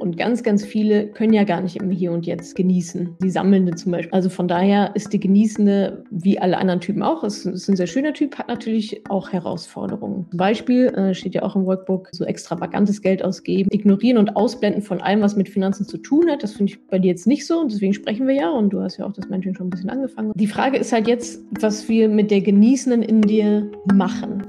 Und ganz, ganz viele können ja gar nicht im Hier und Jetzt genießen. Die Sammelnde zum Beispiel. Also von daher ist die Genießende, wie alle anderen Typen auch, ist, ist ein sehr schöner Typ, hat natürlich auch Herausforderungen. Zum Beispiel äh, steht ja auch im Workbook, so extravagantes Geld ausgeben, ignorieren und ausblenden von allem, was mit Finanzen zu tun hat. Das finde ich bei dir jetzt nicht so und deswegen sprechen wir ja und du hast ja auch das Menschen schon ein bisschen angefangen. Die Frage ist halt jetzt, was wir mit der Genießenden in dir machen.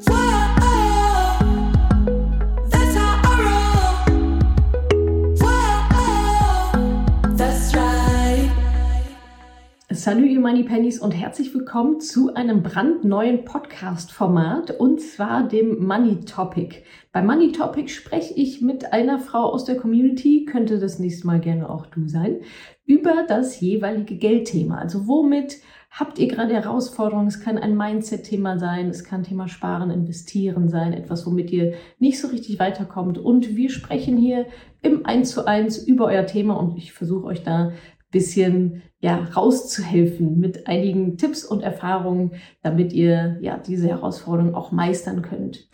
Salut ihr Money Pennies und herzlich willkommen zu einem brandneuen Podcast-Format und zwar dem Money Topic. Bei Money Topic spreche ich mit einer Frau aus der Community, könnte das nächste Mal gerne auch du sein, über das jeweilige Geldthema. Also womit habt ihr gerade Herausforderungen? Es kann ein Mindset-Thema sein, es kann Thema Sparen, Investieren sein, etwas, womit ihr nicht so richtig weiterkommt. Und wir sprechen hier im 1 zu 1 über euer Thema und ich versuche euch da bisschen ja, rauszuhelfen mit einigen Tipps und Erfahrungen, damit ihr ja diese Herausforderung auch meistern könnt.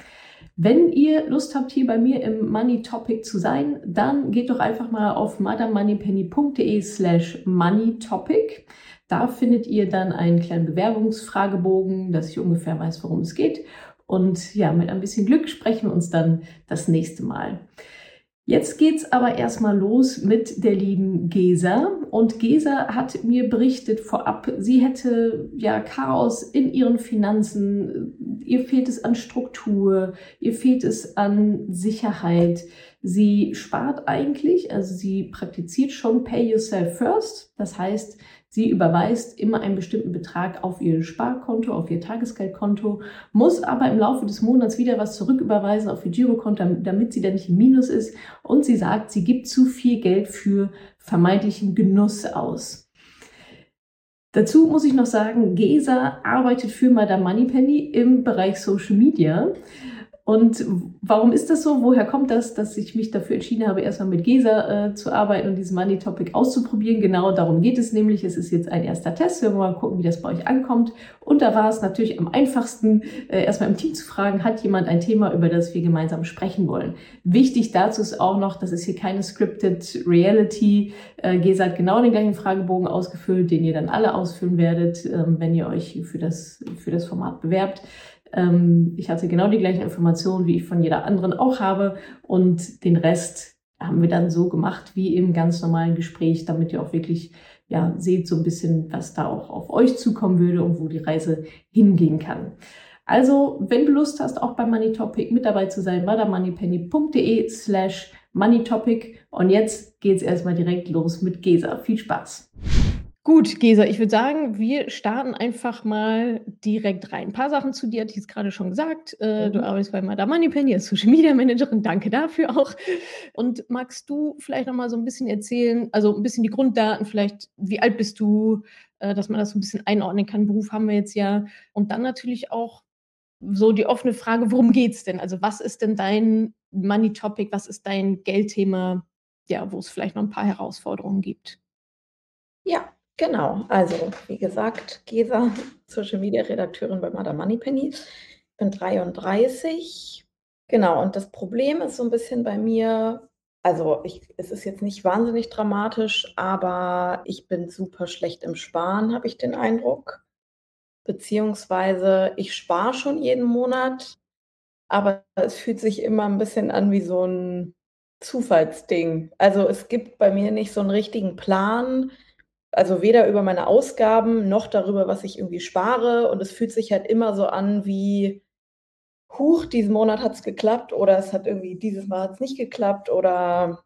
Wenn ihr Lust habt, hier bei mir im Money Topic zu sein, dann geht doch einfach mal auf madamoneypenny.de slash money topic. Da findet ihr dann einen kleinen Bewerbungsfragebogen, dass ich ungefähr weiß, worum es geht. Und ja, mit ein bisschen Glück sprechen wir uns dann das nächste Mal. Jetzt geht's aber erstmal los mit der lieben Gesa. Und Gesa hat mir berichtet vorab, sie hätte ja Chaos in ihren Finanzen. Ihr fehlt es an Struktur, ihr fehlt es an Sicherheit. Sie spart eigentlich, also sie praktiziert schon Pay Yourself First. Das heißt, Sie überweist immer einen bestimmten Betrag auf ihr Sparkonto, auf ihr Tagesgeldkonto, muss aber im Laufe des Monats wieder was zurücküberweisen auf ihr Girokonto, damit sie dann nicht im Minus ist. Und sie sagt, sie gibt zu viel Geld für vermeintlichen Genuss aus. Dazu muss ich noch sagen, Gesa arbeitet für Madame Moneypenny im Bereich Social Media. Und warum ist das so? Woher kommt das, dass ich mich dafür entschieden habe, erstmal mit Gesa äh, zu arbeiten und diesen Money Topic auszuprobieren? Genau darum geht es nämlich. Es ist jetzt ein erster Test. Wir wollen mal gucken, wie das bei euch ankommt. Und da war es natürlich am einfachsten, äh, erstmal im Team zu fragen, hat jemand ein Thema, über das wir gemeinsam sprechen wollen? Wichtig dazu ist auch noch, das ist hier keine scripted Reality. Äh, Gesa hat genau den gleichen Fragebogen ausgefüllt, den ihr dann alle ausfüllen werdet, äh, wenn ihr euch für das, für das Format bewerbt. Ähm, ich hatte genau die gleichen Informationen, wie ich von jeder anderen auch habe. Und den Rest haben wir dann so gemacht wie im ganz normalen Gespräch, damit ihr auch wirklich ja, seht so ein bisschen, was da auch auf euch zukommen würde und wo die Reise hingehen kann. Also, wenn du Lust hast, auch beim Money Topic mit dabei zu sein, moneypenny.de slash moneytopic. Und jetzt geht's erstmal direkt los mit Gesa. Viel Spaß! Gut, Gesa, ich würde sagen, wir starten einfach mal direkt rein. Ein paar Sachen zu dir hatte ich jetzt gerade schon gesagt. Äh, mhm. Du arbeitest bei Madame Moneypenny als Social Media Managerin. Danke dafür auch. Und magst du vielleicht noch mal so ein bisschen erzählen, also ein bisschen die Grunddaten, vielleicht, wie alt bist du, äh, dass man das so ein bisschen einordnen kann. Beruf haben wir jetzt ja. Und dann natürlich auch so die offene Frage, worum geht es denn? Also, was ist denn dein Money Topic? Was ist dein Geldthema? Ja, wo es vielleicht noch ein paar Herausforderungen gibt. Ja, Genau, also wie gesagt, Gesa, Social Media Redakteurin bei Madame Moneypenny. Ich bin 33. Genau, und das Problem ist so ein bisschen bei mir, also ich, es ist jetzt nicht wahnsinnig dramatisch, aber ich bin super schlecht im Sparen, habe ich den Eindruck. Beziehungsweise ich spare schon jeden Monat, aber es fühlt sich immer ein bisschen an wie so ein Zufallsding. Also es gibt bei mir nicht so einen richtigen Plan also weder über meine Ausgaben noch darüber, was ich irgendwie spare. Und es fühlt sich halt immer so an wie, huch, diesen Monat hat es geklappt oder es hat irgendwie dieses Mal hat's nicht geklappt oder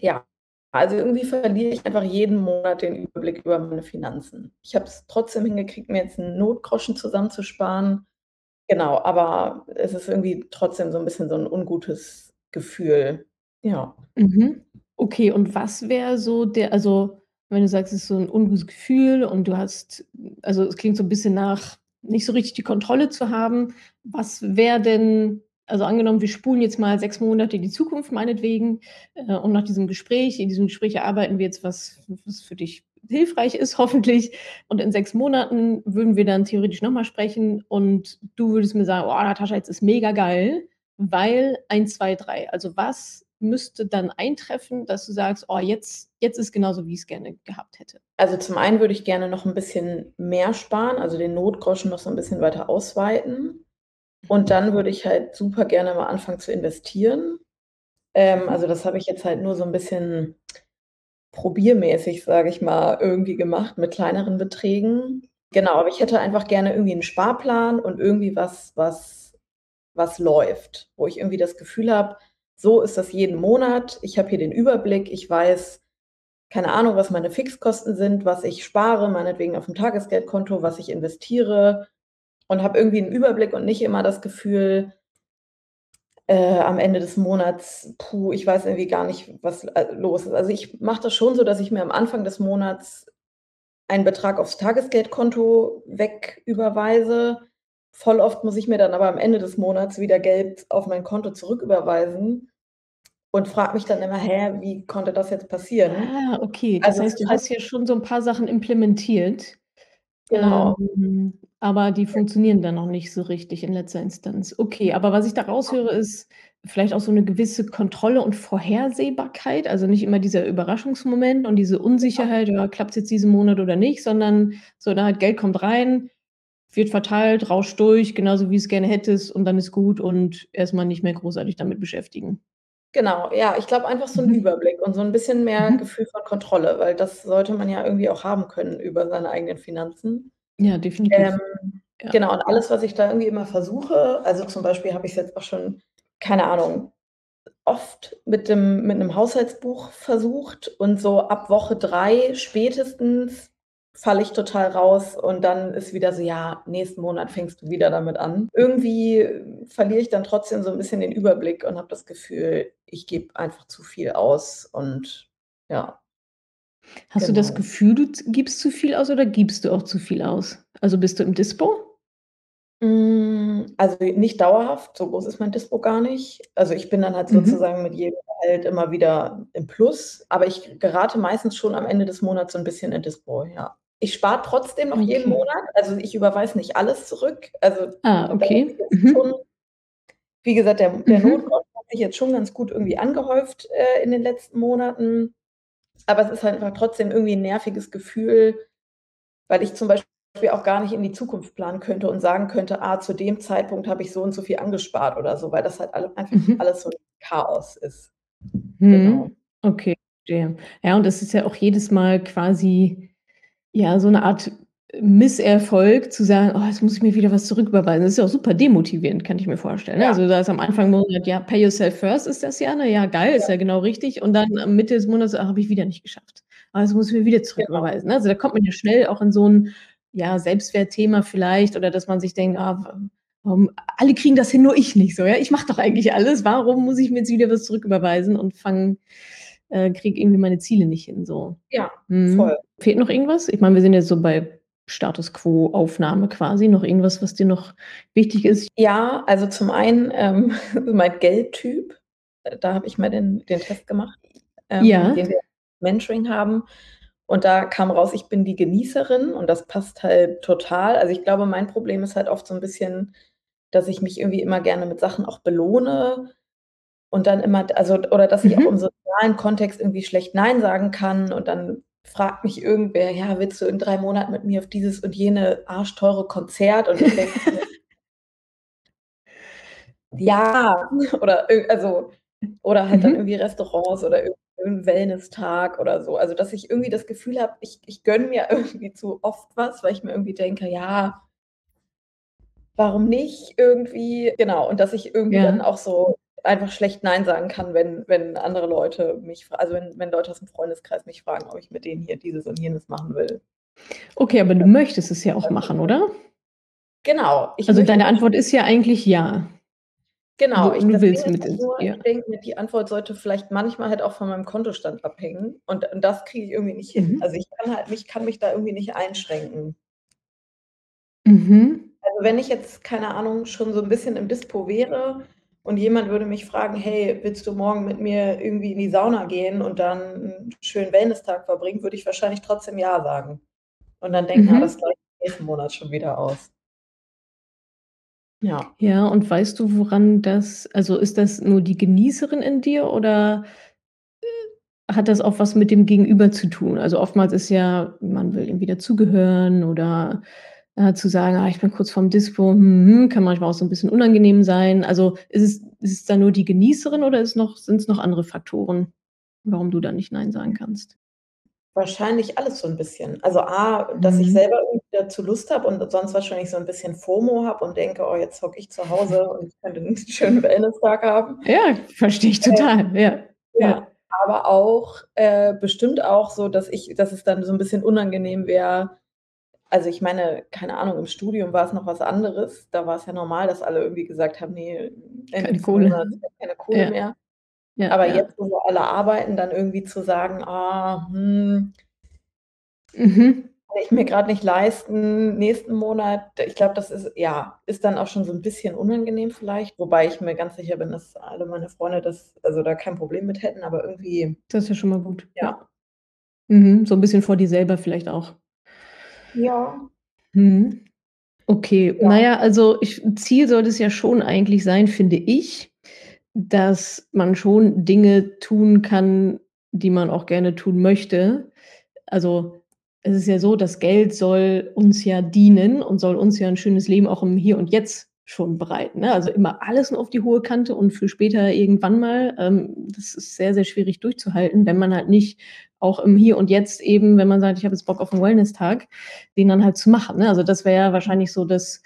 ja. Also irgendwie verliere ich einfach jeden Monat den Überblick über meine Finanzen. Ich habe es trotzdem hingekriegt, mir jetzt einen Notgroschen zusammenzusparen. Genau, aber es ist irgendwie trotzdem so ein bisschen so ein ungutes Gefühl. Ja. Mhm. Okay, und was wäre so der, also wenn du sagst, es ist so ein ungutes Gefühl und du hast, also es klingt so ein bisschen nach, nicht so richtig die Kontrolle zu haben. Was wäre denn, also angenommen, wir spulen jetzt mal sechs Monate in die Zukunft, meinetwegen, äh, und nach diesem Gespräch, in diesem Gespräch erarbeiten wir jetzt was, was für dich hilfreich ist, hoffentlich. Und in sechs Monaten würden wir dann theoretisch nochmal sprechen und du würdest mir sagen, oh, Natascha, jetzt ist mega geil, weil 1, 2, 3. Also was müsste dann eintreffen, dass du sagst, oh, jetzt, jetzt ist genauso, wie ich es gerne gehabt hätte? Also zum einen würde ich gerne noch ein bisschen mehr sparen, also den Notgroschen noch so ein bisschen weiter ausweiten. Und dann würde ich halt super gerne mal anfangen zu investieren. Ähm, also das habe ich jetzt halt nur so ein bisschen probiermäßig, sage ich mal, irgendwie gemacht mit kleineren Beträgen. Genau, aber ich hätte einfach gerne irgendwie einen Sparplan und irgendwie was, was, was läuft, wo ich irgendwie das Gefühl habe, so ist das jeden Monat. Ich habe hier den Überblick, ich weiß, keine Ahnung, was meine Fixkosten sind, was ich spare, meinetwegen auf dem Tagesgeldkonto, was ich investiere und habe irgendwie einen Überblick und nicht immer das Gefühl, äh, am Ende des Monats, puh, ich weiß irgendwie gar nicht, was äh, los ist. Also ich mache das schon so, dass ich mir am Anfang des Monats einen Betrag aufs Tagesgeldkonto wegüberweise. Voll oft muss ich mir dann aber am Ende des Monats wieder Geld auf mein Konto zurücküberweisen und frage mich dann immer, hä, wie konnte das jetzt passieren? Ah, okay. Das Also heißt, du hast hier schon so ein paar Sachen implementiert. Genau. Ähm, aber die funktionieren dann noch nicht so richtig in letzter Instanz. Okay, aber was ich da raushöre, ist vielleicht auch so eine gewisse Kontrolle und Vorhersehbarkeit. Also nicht immer dieser Überraschungsmoment und diese Unsicherheit, ja, klappt's jetzt diesen Monat oder nicht, sondern so, da halt Geld kommt rein, wird verteilt, rauscht durch, genauso wie es gerne hättest und dann ist gut und erstmal nicht mehr großartig damit beschäftigen. Genau, ja, ich glaube einfach so 'n Mhm. Überblick und so 'n bisschen mehr Mhm. Gefühl von Kontrolle, weil das sollte man ja irgendwie auch haben können über seine eigenen Finanzen. Ja, definitiv. Ähm, Ja. genau, und alles, was ich da irgendwie immer versuche also, zum Beispiel habe ich's jetzt auch schon, keine Ahnung, oft mit dem mit 'nem Haushaltsbuch versucht und so ab Woche 3 spätestens falle ich total raus und dann ist wieder so: „Ja, nächsten Monat fängst du wieder damit an.“ Irgendwie verliere ich dann trotzdem so 'n bisschen den Überblick und habe das Gefühl, ich gebe einfach zu viel aus und ja. Hast du das Genau. Gefühl, du gibst zu viel aus oder gibst du auch zu viel aus? Also, bist du im Dispo? Hm, also, nicht dauerhaft, so groß ist mein Dispo gar nicht. Also, ich bin dann halt Mhm. sozusagen mit jedem Gehalt immer wieder im Plus, aber ich gerate meistens schon am Ende des Monats so 'n bisschen in Dispo, ja. Ich spare trotzdem noch jeden Okay. Monat, also, ich überweise nicht alles zurück. Also, Ah, okay. Mhm. schon wie gesagt, der der Mhm. Notgroschen hat sich jetzt schon ganz gut irgendwie angehäuft, äh, in den letzten Monaten, aber es ist halt einfach trotzdem irgendwie 'n nerviges Gefühl, weil ich zum Beispiel auch gar nicht in die Zukunft planen könnte und sagen könnte: „Ah, zu dem Zeitpunkt habe ich so und so viel angespart“ oder so, weil das halt alle einfach Mhm. alles so 'n Chaos ist. Genau. Mhm. Okay, verstehe. Ja, und das ist ja auch jedes Mal quasi, ja, so 'ne Art Misserfolg zu sagen: „Oh, jetzt muss ich mir wieder was zurücküberweisen.“ Das ist ja auch super demotivierend, kann ich mir vorstellen, ne? Ja. Also, da ist am Anfang Monat, ja, pay yourself first ist das ja, ne? Ja, geil, ist Ja. genau richtig. Und dann am Mitte des Monats: „Ah, habe ich wieder nicht geschafft. Jetzt muss ich mir wieder Genau. zurücküberweisen“, ne? Also, da kommt man ja schnell auch in so 'n, ja, Selbstwertthema vielleicht oder dass man sich denkt: „Ah, wa warum alle kriegen das hin, nur ich nicht so, ja? Ich mache doch eigentlich alles. Warum muss ich mir jetzt wieder was zurücküberweisen und fange äh, kriege irgendwie meine Ziele nicht hin“, so. Ja, voll. Mhm. Fehlt noch irgendwas? Ich meine, wir sind jetzt so bei Status Quo Aufnahme quasi. Noch irgendwas, was dir noch wichtig ist? Ja, also, zum einen, ähm, mein Geldtyp. Äh, da habe ich mal den den Test gemacht, ähm, Ja. den wir Mentoring haben. Und da kam raus, ich bin die Genießerin und das passt halt total. Also, ich glaube, mein Problem ist halt oft so 'n bisschen, dass ich mich irgendwie immer gerne mit Sachen auch belohne und dann immer also, oder dass ich auch im Mhm. Sozialen Kontext irgendwie schlecht nein sagen kann und dann fragt mich irgendwer: „Ja, willst du in 3 Monaten mit mir auf dieses und jene arschteure Konzert?“ Und ich denke Ja, oder also oder halt dann Mhm. irgendwie Restaurants oder irgend 'n Wellnesstag oder so. Also, dass ich irgendwie das Gefühl habe, ich ich gönne mir irgendwie zu oft was, weil ich mir irgendwie denke: „Ja“ „warum nicht irgendwie?“ Genau, und dass ich irgendwie dann Ja. auch so einfach schlecht nein sagen kann, wenn wenn andere Leute mich also, wenn wenn Leute aus'm Freundeskreis mich fragen, ob ich mit denen hier dieses und jenes machen will. Okay, aber du möchtest es ja auch machen, oder? Genau, Also, deine Antwort ist ja eigentlich ja. Genau, Du ich du willst mit ins nur, ja. ich denke mir, die Antwort sollte vielleicht manchmal halt auch von meinem Kontostand abhängen und und das kriege ich irgendwie nicht hin. Mhm. Also, ich kann halt mich kann mich da irgendwie nicht einschränken. Mhm. Also, wenn ich jetzt, keine Ahnung, schon so 'n bisschen im Dispo wäre und jemand würde mich fragen: „Hey, willst du morgen mit mir irgendwie in die Sauna gehen und dann 'n schönen Wellnesstag verbringen?“ Würde ich wahrscheinlich trotzdem ja sagen und dann denken: „Ah, das Mhm. gleicht nächsten Monat schon wieder aus.“ Ja. Ja, und weißt du, woran das also, ist das nur die Genießerin in dir oder, äh, hat das auch was mit dem Gegenüber zu tun? Also, oftmals ist ja, man will irgendwie dazugehören oder, äh, zu sagen: „Ah, ich bin kurz vorm Dispo, hm, hm“, kann manchmal auch so 'n bisschen unangenehm sein. Also, ist es ist es dann nur die Genießerin oder noch sind's noch andere Faktoren, warum du da nicht nein sagen kannst? Wahrscheinlich alles so 'n bisschen. Also, A, dass ich Mhm. selber irgendwie dazu Lust habe und sonst wahrscheinlich so 'n bisschen FOMO habe und denke: „Oh, jetzt hocke ich zu Hause und könnte 'n schönen Wellness-Tag haben.“ Ja, verstehe ich Ähm, total. Ja, ja. ja, aber auch äh, bestimmt auch so, dass ich dass es dann so 'n bisschen unangenehm wäre also, ich meine, keine Ahnung, im Studium war's noch was anderes. Da war's ja normal, dass alle irgendwie gesagt haben: „Ne, Ende Keine Kohle. Keine Kohle Ja. mehr.“ Ja, Aber ja. jetzt, wo wir alle arbeiten, dann irgendwie zu sagen: „Ah, hm“ Mhm. „kann ich mir grad nicht leisten, nächsten Monat.“ Ich glaube, das ist ja, ist dann auch schon so 'n bisschen unangenehm vielleicht, wobei ich mir ganz sicher bin, dass alle meine Freunde das also, da kein Problem mit hätten, aber irgendwie Das ist ja schon mal gut, ja. Mhm, so 'n bisschen vor dir selber vielleicht auch. Ja. Mhm. Okay, Ja. ja, also, ich Ziel sollte es ja schon eigentlich sein, finde ich, dass man schon Dinge tun kann, die man auch gerne tun möchte. Also, es ist ja so, das Geld soll uns ja dienen und soll uns ja 'n schönes Leben auch im Hier und Jetzt schon bereiten, ne? Also, immer alles nur auf die hohe Kante und für später irgendwann mal, ähm, das ist sehr, sehr schwierig durchzuhalten, wenn man halt nicht auch im Hier und Jetzt eben, wenn man sagt: „Ich habe jetzt Bock auf 'n Wellness-Tag“, den dann halt zu machen, ne? Also, das wäre ja Mhm. wahrscheinlich so das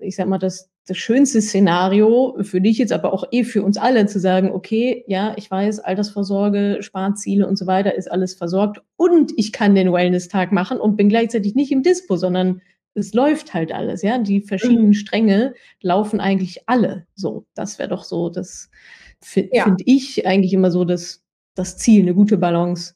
ich sage mal, das das schönste Szenario für dich jetzt, aber auch eh für uns alle zu sagen: „Okay, ja, ich weiß, Altersvorsorge, Sparziele und so weiter ist alles versorgt und ich kann den Wellness-Tag machen und bin gleichzeitig nicht im Dispo, sondern es läuft halt alles“, ja? Die Mhm. verschiedenen Stränge laufen eigentlich alle so. Das wäre doch so das fi Ja. finde ich eigentlich immer so das das Ziel, 'ne gute Balance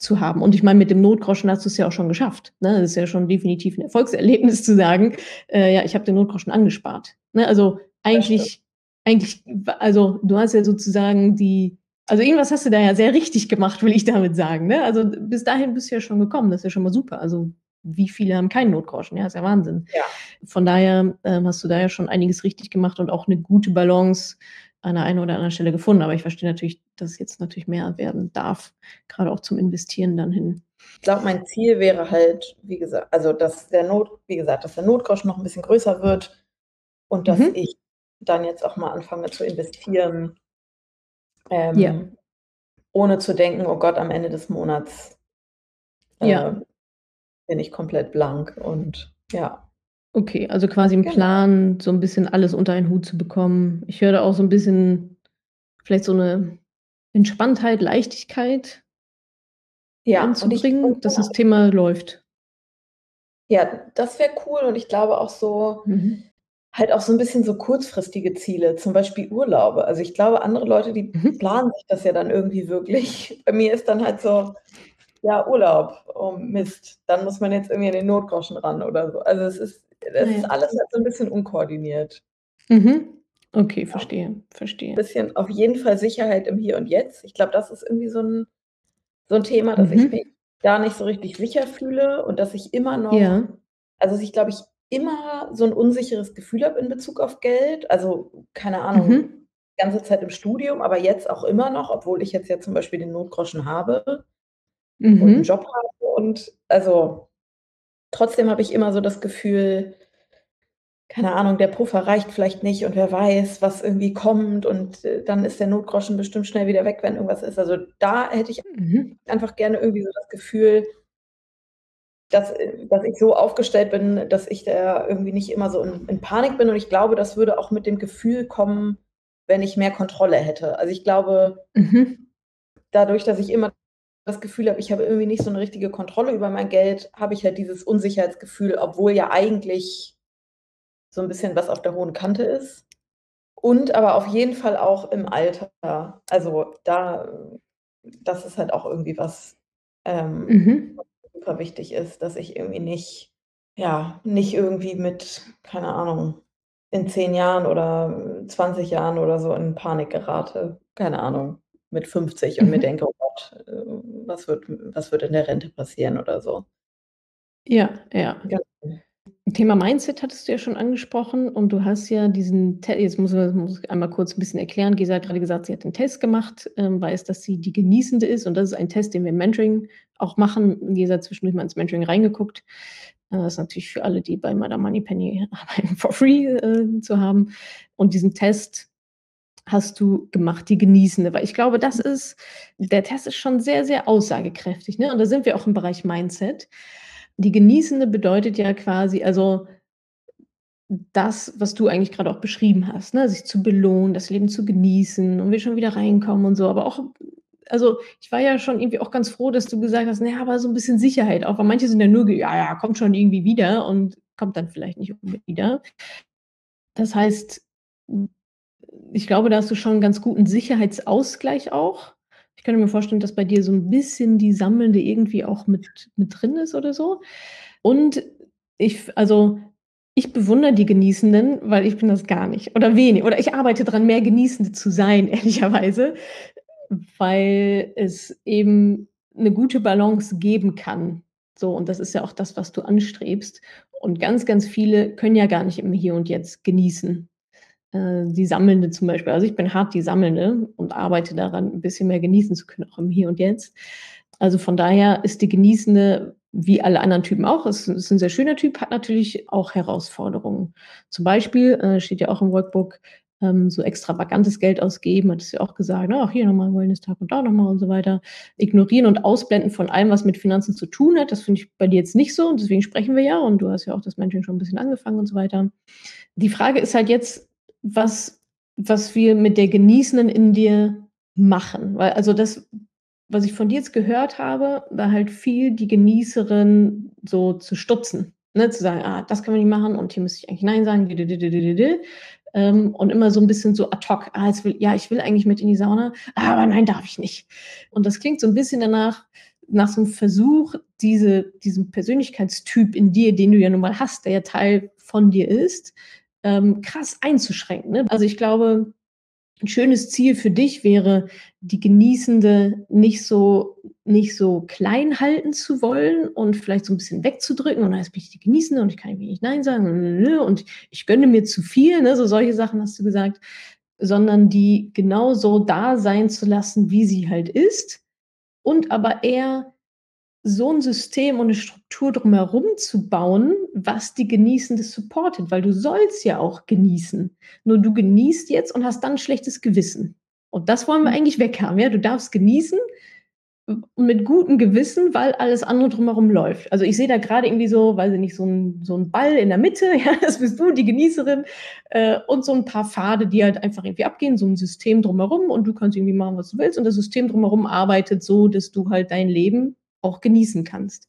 zu haben. Und ich meine, mit dem Notgroschen hast du's ja auch schon geschafft, ne? Das ist ja schon definitiv 'n Erfolgserlebnis zu sagen: „Äh, ja, ich habe den Notgroschen angespart“, ne? Also, eigentlich eigentlich also, du hast ja sozusagen die also, irgendwas hast du da ja sehr richtig gemacht, will ich damit sagen, ne? Also, bis dahin bist du ja schon gekommen, das ist ja schon mal super. Also, wie viele haben keinen Notgroschen, ja, ist ja Wahnsinn. Ja. Von daher, ähm, hast du da ja schon einiges richtig gemacht und auch 'ne gute Balance an der einen oder anderen Stelle gefunden. Aber ich verstehe natürlich, dass es jetzt natürlich mehr werden darf, grade auch zum Investieren dann hin. Ich glaube, mein Ziel wäre halt, wie gesa also, dass der Not wie gesagt, dass der Notgroschen noch 'n bisschen größer wird und dass Mhm. ich dann jetzt auch mal anfange zu investieren Ja. ähm, ohne zu denken: „Oh Gott, am Ende des Monats, äh, Ja. bin ich komplett blank.“ Und ja. Okay, also, quasi 'n Genau. Plan, so 'n bisschen alles unter einen Hut zu bekommen. Ich höre da auch so 'n bisschen vielleicht so 'ne Entspanntheit, Leichtigkeit Ja, und ich und dass genau. das Thema läuft. Ja, das wäre cool und ich glaube auch so Mhm. halt auch so 'n bisschen so kurzfristige Ziele, zum Beispiel Urlaube. Also, ich glaube, andere Leute, die Mhm. planen sich das ja dann irgendwie wirklich. Bei mir ist dann halt so: „Ja, Urlaub. Oh Mist, dann muss man jetzt irgendwie an den Notgroschen ran“ oder so. Also, es ist Ah es ist ja. alles halt so 'n bisschen unkoordiniert. Mhm. Okay, Ja. verstehe, verstehe. Bisschen auf jeden Fall Sicherheit im Hier und Jetzt. Ich glaube, das ist irgendwie so 'n so 'n Thema, dass ich mich Mhm. da nicht so richtig sicher fühle und dass ich immer noch Ja. also, dass ich, glaube ich, immer so 'n unsicheres Gefühl habe in Bezug auf Geld. Also, keine Ahnung, Mhm. ganze Zeit im Studium, aber jetzt auch immer noch, obwohl ich jetzt ja zum Beispiel den Notgroschen habe und 'n Mhm. Job habe und also, trotzdem habe ich immer so das Gefühl keine Ahnung, der Puffer reicht vielleicht nicht und wer weiß, was irgendwie kommt und, äh, dann ist der Notgroschen bestimmt schnell wieder weg, wenn irgendwas ist. Also, da hätte ich Mhm. einfach gerne irgendwie so das Gefühl dass äh, dass ich so aufgestellt bin, dass ich da irgendwie nicht immer so in in Panik bin und ich glaube, das würde auch mit dem Gefühl kommen, wenn ich mehr Kontrolle hätte. Also, ich glaube Mhm. dadurch, dass ich immer das Gefühl habe, ich habe irgendwie nicht so 'ne richtige Kontrolle über mein Geld, habe ich halt dieses Unsicherheitsgefühl, obwohl ja eigentlich so 'n bisschen was auf der hohen Kante ist. Und aber auf jeden Fall auch im Alter. Also, da das ist halt auch irgendwie was, ähm, Mhm. was super wichtig ist, dass ich irgendwie nicht ja, nicht irgendwie mit, keine Ahnung, in 10 Jahren oder 20 Jahren oder so in Panik gerate, keine Ahnung, mit 50 und mir Mhm. denke: „Oh Gott, äh, was wird was wird in der Rente passieren?“ oder so. Ja, ja. Genau. Thema Mindset hattest du ja schon angesprochen und du hast ja diesen Test, jetzt muss, muss ich einmal kurz ein bisschen erklären. Gesa hat gerade gesagt, sie hat den Test gemacht, ähm, weiß, dass sie die Genießende ist und das ist ein Test, den wir im Mentoring auch machen. Gesa hat zwischendurch mal ins Mentoring reingeguckt. Äh, das ist natürlich für alle, die bei Madame Moneypenny arbeiten, for free äh, zu haben. Und diesen Test hast du gemacht, die Genießende? Weil ich glaube, das ist, der Test ist schon sehr, sehr aussagekräftig. Ne? Und da sind wir auch im Bereich Mindset. Die Genießende bedeutet ja quasi, also das, was du eigentlich gerade auch beschrieben hast, ne? sich zu belohnen, das Leben zu genießen und wir schon wieder reinkommen und so. Aber auch, also ich war ja schon irgendwie auch ganz froh, dass du gesagt hast, naja, aber so ein bisschen Sicherheit auch, weil manche sind ja nur, ja, ja, kommt schon irgendwie wieder und kommt dann vielleicht nicht unbedingt wieder. Das heißt, ich glaube, da hast du schon einen ganz guten Sicherheitsausgleich auch. Ich könnte mir vorstellen, dass bei dir so ein bisschen die Sammelnde irgendwie auch mit, mit drin ist oder so. Und ich, also ich bewundere die Genießenden, weil ich bin das gar nicht. Oder wenig. Oder ich arbeite daran, mehr Genießende zu sein, ehrlicherweise, weil es eben eine gute Balance geben kann. So, und das ist ja auch das, was du anstrebst. Und ganz, ganz viele können ja gar nicht im Hier und Jetzt genießen äh, die Sammelnde zum Beispiel. Also ich bin hart die Sammelnde und arbeite daran, ein bisschen mehr genießen zu können, auch im Hier und Jetzt. Also von daher ist die Genießende wie alle anderen Typen auch. Es ist ein sehr schöner Typ, hat natürlich auch Herausforderungen. Zum Beispiel äh, steht ja auch im Workbook, ähm, so extravagantes Geld ausgeben, hat es ja auch gesagt, ach, hier nochmal Wellness-Tag und da nochmal und so weiter. Ignorieren und ausblenden von allem, was mit Finanzen zu tun hat, das finde ich bei dir jetzt nicht so und deswegen sprechen wir ja und du hast ja auch das Mentoring schon ein bisschen angefangen und so weiter. Die Frage ist halt jetzt, was, was wir mit der Genießenden in dir machen. Weil, also das, was ich von dir jetzt gehört habe, war halt viel die Genießerin so zu stutzen. Ne, zu sagen, ah, das kann man nicht machen und hier müsste ich eigentlich Nein sagen. Ähm, und immer so ein bisschen so ad hoc, ah, will, ja, ich will eigentlich mit in die Sauna, aber nein, darf ich nicht. Und das klingt so ein bisschen danach, nach so einem Versuch, diese, diesen Persönlichkeitstyp in dir, den du ja nun mal hast, der ja Teil von dir ist, ähm, krass einzuschränken. Ne? Also ich glaube, ein schönes Ziel für dich wäre, die Genießende nicht so, nicht so klein halten zu wollen und vielleicht so ein bisschen wegzudrücken und jetzt bin ich die Genießende und ich kann nicht Nein sagen und ich gönne mir zu viel, ne? so solche Sachen hast du gesagt, sondern die genau so da sein zu lassen, wie sie halt ist und aber eher so ein System und eine Struktur drumherum zu bauen, was die Genießende supportet, weil du sollst ja auch genießen. Nur du genießt jetzt und hast dann ein schlechtes Gewissen. Und das wollen wir mhm. eigentlich weghaben. Ja? Du darfst genießen mit gutem Gewissen, weil alles andere drumherum läuft. Also ich sehe da gerade irgendwie so, weiß ich nicht, so ein, so ein Ball in der Mitte, ja, das bist du, die Genießerin, äh, und so ein paar Pfade, die halt einfach irgendwie abgehen, so ein System drumherum und du kannst irgendwie machen, was du willst und das System drumherum arbeitet so, dass du halt dein Leben auch genießen kannst.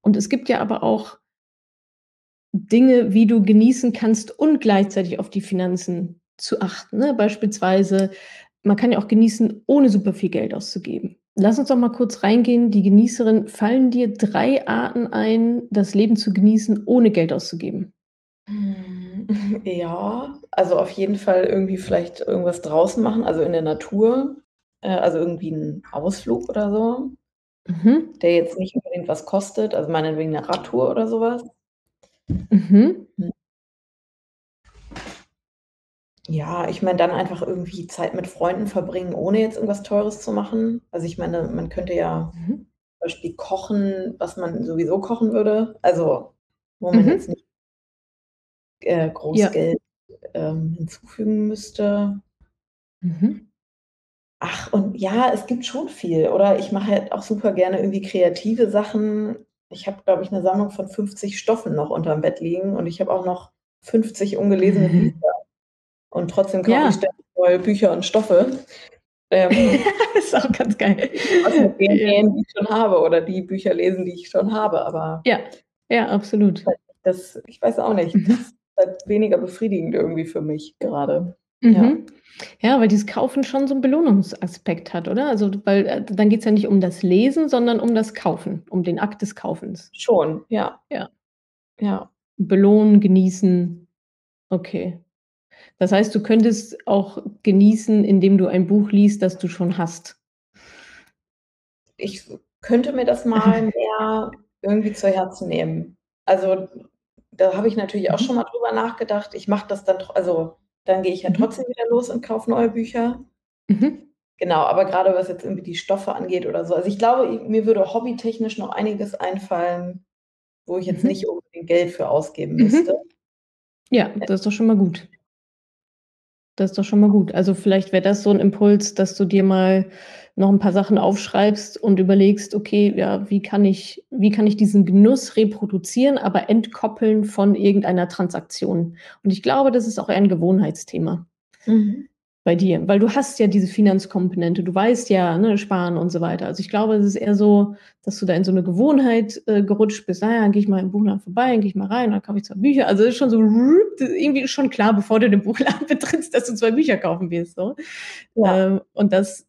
Und es gibt ja aber auch Dinge, wie du genießen kannst und gleichzeitig auf die Finanzen zu achten. Ne? Beispielsweise, man kann ja auch genießen, ohne super viel Geld auszugeben. Lass uns doch mal kurz reingehen. Die Genießerin, fallen dir drei Arten ein, das Leben zu genießen, ohne Geld auszugeben? Ja, also auf jeden Fall irgendwie vielleicht irgendwas draußen machen, also in der Natur, äh, also irgendwie einen Ausflug oder so. Mhm. Der jetzt nicht unbedingt was kostet, also meinetwegen eine Radtour oder sowas. Mhm. Hm. Ja, ich meine, dann einfach irgendwie Zeit mit Freunden verbringen, ohne jetzt irgendwas Teures zu machen. Also ich meine, man könnte ja mhm. zum Beispiel kochen, was man sowieso kochen würde. Also wo man mhm. jetzt nicht äh, groß ja. Geld ähm, hinzufügen müsste. Mhm. Ach, und ja, es gibt schon viel, oder? Ich mache halt auch super gerne irgendwie kreative Sachen. Ich habe, glaube ich, eine Sammlung von 50 Stoffen noch unterm Bett liegen und ich habe auch noch 50 ungelesene mhm. Bücher. Und trotzdem kaufe Ja. ich ständig neue Bücher und Stoffe. Ähm, Ist auch ganz geil. mit den Ja. die ich schon habe oder die Bücher lesen, die ich schon habe, aber Ja, ja, absolut. das ich weiß auch nicht, mhm. das ist halt weniger befriedigend irgendwie für mich gerade. Ja. Mhm. Ja, weil dieses Kaufen schon so 'n Belohnungsaspekt hat, oder? Also, weil, äh, dann geht's ja nicht um das Lesen, sondern um das Kaufen, um den Akt des Kaufens. Schon, ja. Ja. Ja. Belohnen, genießen. Okay. Das heißt, du könntest auch genießen, indem du ein Buch liest, das du schon hast. Ich könnte mir das mal mehr irgendwie zu Herzen nehmen. Also, da habe ich natürlich auch Mhm. schon mal drüber nachgedacht. Ich mache das dann also, dann gehe ich ja Mhm. trotzdem wieder los und kaufe neue Bücher. Mhm. Genau, aber grade was jetzt irgendwie die Stoffe angeht oder so also, ich glaube, mir würde hobbytechnisch noch einiges einfallen, wo ich jetzt Mhm. nicht unbedingt Geld für ausgeben müsste. Mhm. Ja, Äh das ist doch schon mal gut. Das ist doch schon mal gut. Also, vielleicht wäre das so 'n Impuls, dass du dir mal noch 'n paar Sachen aufschreibst und überlegst: „Okay, ja, wie kann ich wie kann ich diesen Genuss reproduzieren, aber entkoppeln von irgendeiner Transaktion?“ Und ich glaube, das ist auch eher 'n Gewohnheitsthema Mhm. bei dir, weil du hast ja diese Finanzkomponente. Du weißt ja, ne, sparen und so weiter. Also, ich glaube, es ist eher so, dass du da in so 'ne Gewohnheit, äh, gerutscht bist: „Na ja, dann gehe ich mal im Buchladen vorbei, dann gehe ich mal rein, dann kaufe ich 2 Bücher.“ Also, ist schon so irgendwie ist schon klar, bevor du den Buchladen betrittst, dass du 2 Bücher kaufen wirst so. Ja. Ähm, und das